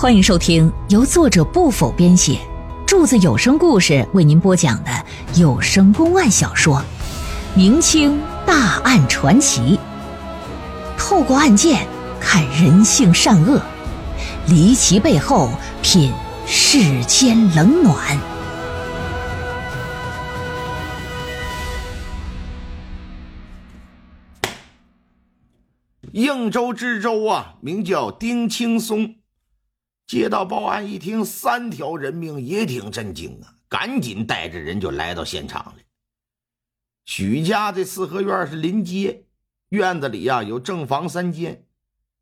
欢迎收听由作者不否编写，柱子有声故事为您播讲的有声公案小说《明清大案传奇》，透过案件看人性善恶，离奇背后品世间冷暖。应州知州啊，名叫丁青松。接到报案一听，三条人命也挺震惊啊，赶紧带着人就来到现场了。许家这四合院是临街，院子里呀有正房三间，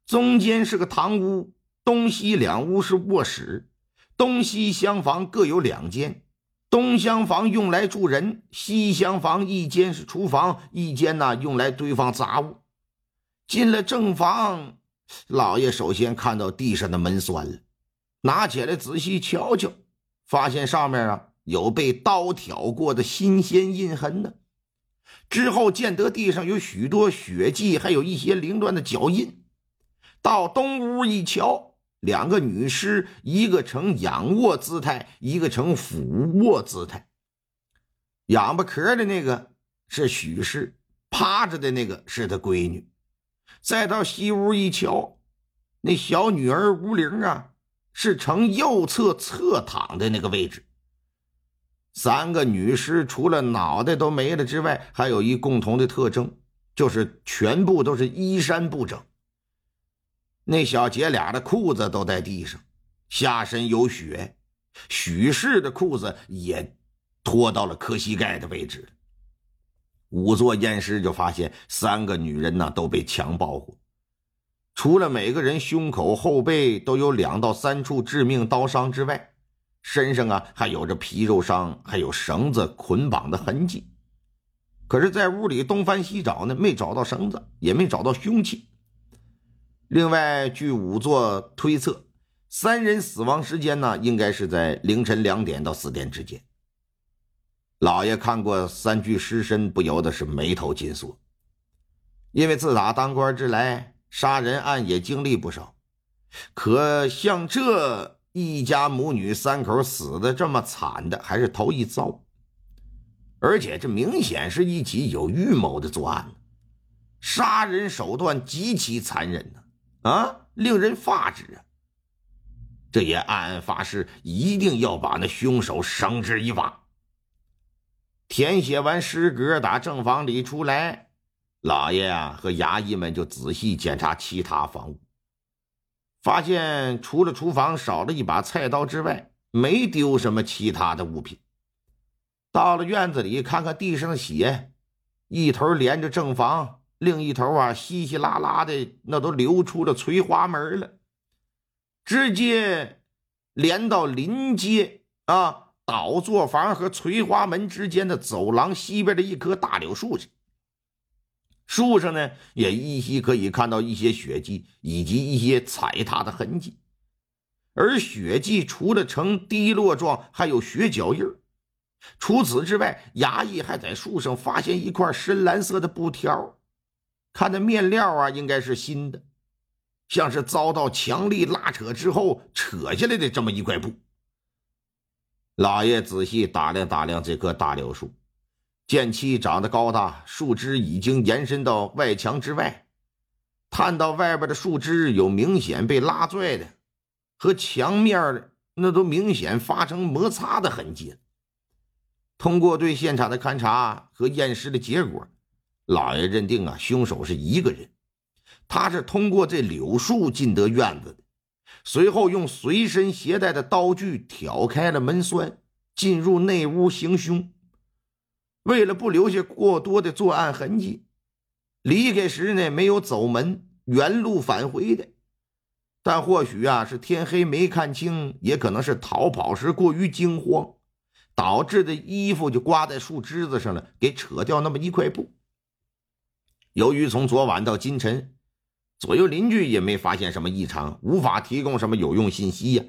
中间是个堂屋，东西两屋是卧室，东西厢房各有两间，东厢房用来住人，西厢房一间是厨房，一间呢用来堆放杂物。进了正房，老爷首先看到地上的门栓了。拿起来仔细瞧瞧，发现上面啊有被刀挑过的新鲜印痕呢。之后见得地上有许多血迹，还有一些凌乱的脚印。到东屋一瞧，两个女尸，一个呈仰卧姿态，一个呈俯卧姿态。仰巴壳的那个是许氏，趴着的那个是他闺女。再到西屋一瞧，那小女儿吴玲啊。是呈右侧侧躺的那个位置。三个女尸除了脑袋都没了之外，还有一共同的特征，就是全部都是衣衫不整。那小姐俩的裤子都在地上，下身有血，许氏的裤子也脱到了磕膝盖的位置。仵作验尸就发现，三个女人呢都被强暴过。除了每个人胸口、后背都有两到三处致命刀伤之外，身上啊还有着皮肉伤，还有绳子捆绑的痕迹。可是，在屋里东翻西找呢，没找到绳子，也没找到凶器。另外，据仵作推测，三人死亡时间呢，应该是在凌晨两点到四点之间。老爷看过三具尸身，不由得是眉头紧锁，因为自打当官之来。杀人案也经历不少，可像这一家母女三口死的这么惨的，还是头一遭。而且这明显是一起有预谋的作案，杀人手段极其残忍呢，啊，令人发指啊！这也暗暗发誓，一定要把那凶手绳之以法。填写完诗格，打正房里出来。老爷啊，和衙役们就仔细检查其他房屋，发现除了厨房少了一把菜刀之外，没丢什么其他的物品。到了院子里，看看地上的血，一头连着正房，另一头啊稀稀拉拉的，那都流出了垂花门了，直接连到临街啊倒座房和垂花门之间的走廊西边的一棵大柳树上。树上呢，也依稀可以看到一些血迹以及一些踩踏的痕迹，而血迹除了呈滴落状，还有血脚印除此之外，衙役还在树上发现一块深蓝色的布条，看那面料啊，应该是新的，像是遭到强力拉扯之后扯下来的这么一块布。老爷仔细打量打量这棵大柳树。见其长得高大，树枝已经延伸到外墙之外，探到外边的树枝有明显被拉拽的，和墙面那都明显发生摩擦的痕迹。通过对现场的勘查和验尸的结果，老爷认定啊，凶手是一个人，他是通过这柳树进得院子的，随后用随身携带的刀具挑开了门栓，进入内屋行凶。为了不留下过多的作案痕迹，离开时呢没有走门，原路返回的。但或许啊是天黑没看清，也可能是逃跑时过于惊慌，导致的衣服就挂在树枝子上了，给扯掉那么一块布。由于从昨晚到今晨，左右邻居也没发现什么异常，无法提供什么有用信息呀，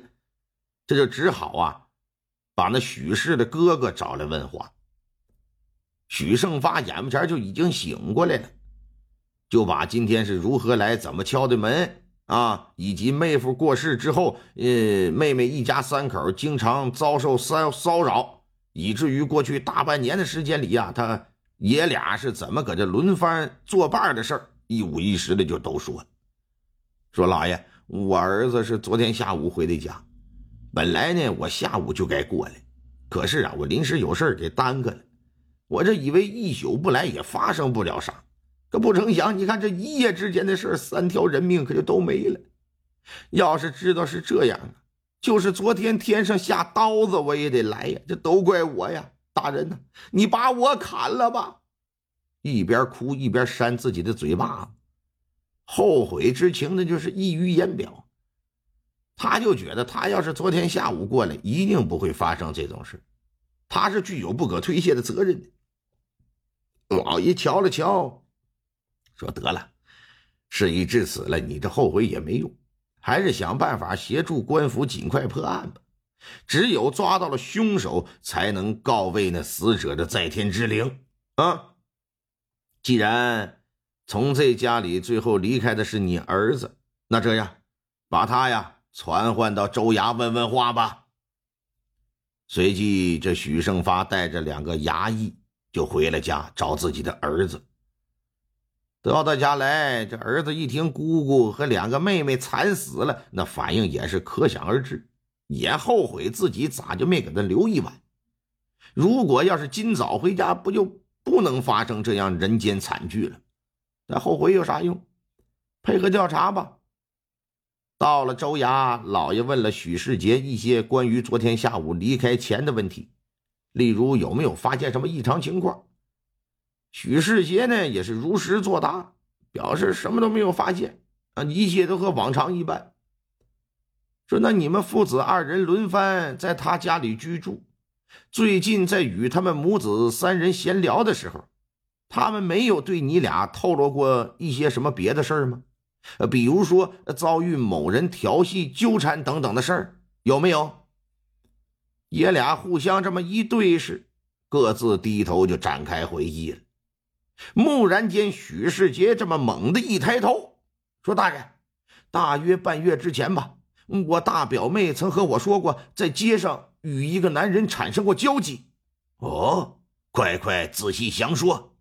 这就只好啊把那许氏的哥哥找来问话。许胜发眼巴前就已经醒过来了，就把今天是如何来、怎么敲的门啊，以及妹夫过世之后，呃，妹妹一家三口经常遭受骚骚扰，以至于过去大半年的时间里呀，他爷俩是怎么搁这轮番作伴的事儿，一五一十的就都说。说老爷，我儿子是昨天下午回的家，本来呢，我下午就该过来，可是啊，我临时有事给耽搁了。我这以为一宿不来也发生不了啥。可不成想，你看这一夜之间的事三条人命可就都没了。要是知道是这样啊，就是昨天天上下刀子我也得来呀！这都怪我呀，大人呐，你把我砍了吧！一边哭一边扇自己的嘴巴，后悔之情那就是溢于言表。他就觉得他要是昨天下午过来，一定不会发生这种事，他是具有不可推卸的责任的。老爷瞧了瞧。说得了，事已至此了，你这后悔也没用，还是想办法协助官府尽快破案吧。只有抓到了凶手，才能告慰那死者的在天之灵啊！既然从这家里最后离开的是你儿子，那这样，把他呀传唤到州衙问问话吧。随即，这许胜发带着两个衙役就回了家，找自己的儿子。到他家来，这儿子一听姑姑和两个妹妹惨死了，那反应也是可想而知，也后悔自己咋就没给他留一碗。如果要是今早回家，不就不能发生这样人间惨剧了？那后悔有啥用？配合调查吧。到了州衙，老爷问了许世杰一些关于昨天下午离开前的问题，例如有没有发现什么异常情况。许世杰呢也是如实作答，表示什么都没有发现啊，一切都和往常一般。说那你们父子二人轮番在他家里居住，最近在与他们母子三人闲聊的时候，他们没有对你俩透露过一些什么别的事儿吗？呃，比如说遭遇某人调戏、纠缠等等的事儿，有没有？爷俩互相这么一对视，各自低头就展开回忆了。蓦然间，许世杰这么猛的一抬头，说：“大人，大约半月之前吧，我大表妹曾和我说过，在街上与一个男人产生过交集。哦，快快仔细详说。”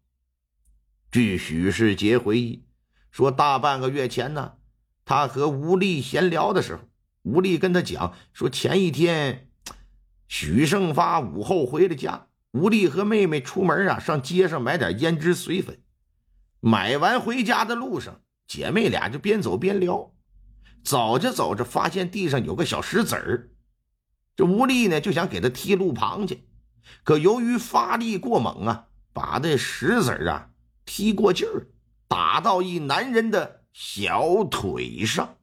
据许世杰回忆说，大半个月前呢，他和吴丽闲聊的时候，吴丽跟他讲说，前一天许胜发午后回了家。吴丽和妹妹出门啊，上街上买点胭脂水粉。买完回家的路上，姐妹俩就边走边聊。走着走着，发现地上有个小石子儿。这吴丽呢，就想给他踢路旁去，可由于发力过猛啊，把这石子儿啊踢过劲儿，打到一男人的小腿上。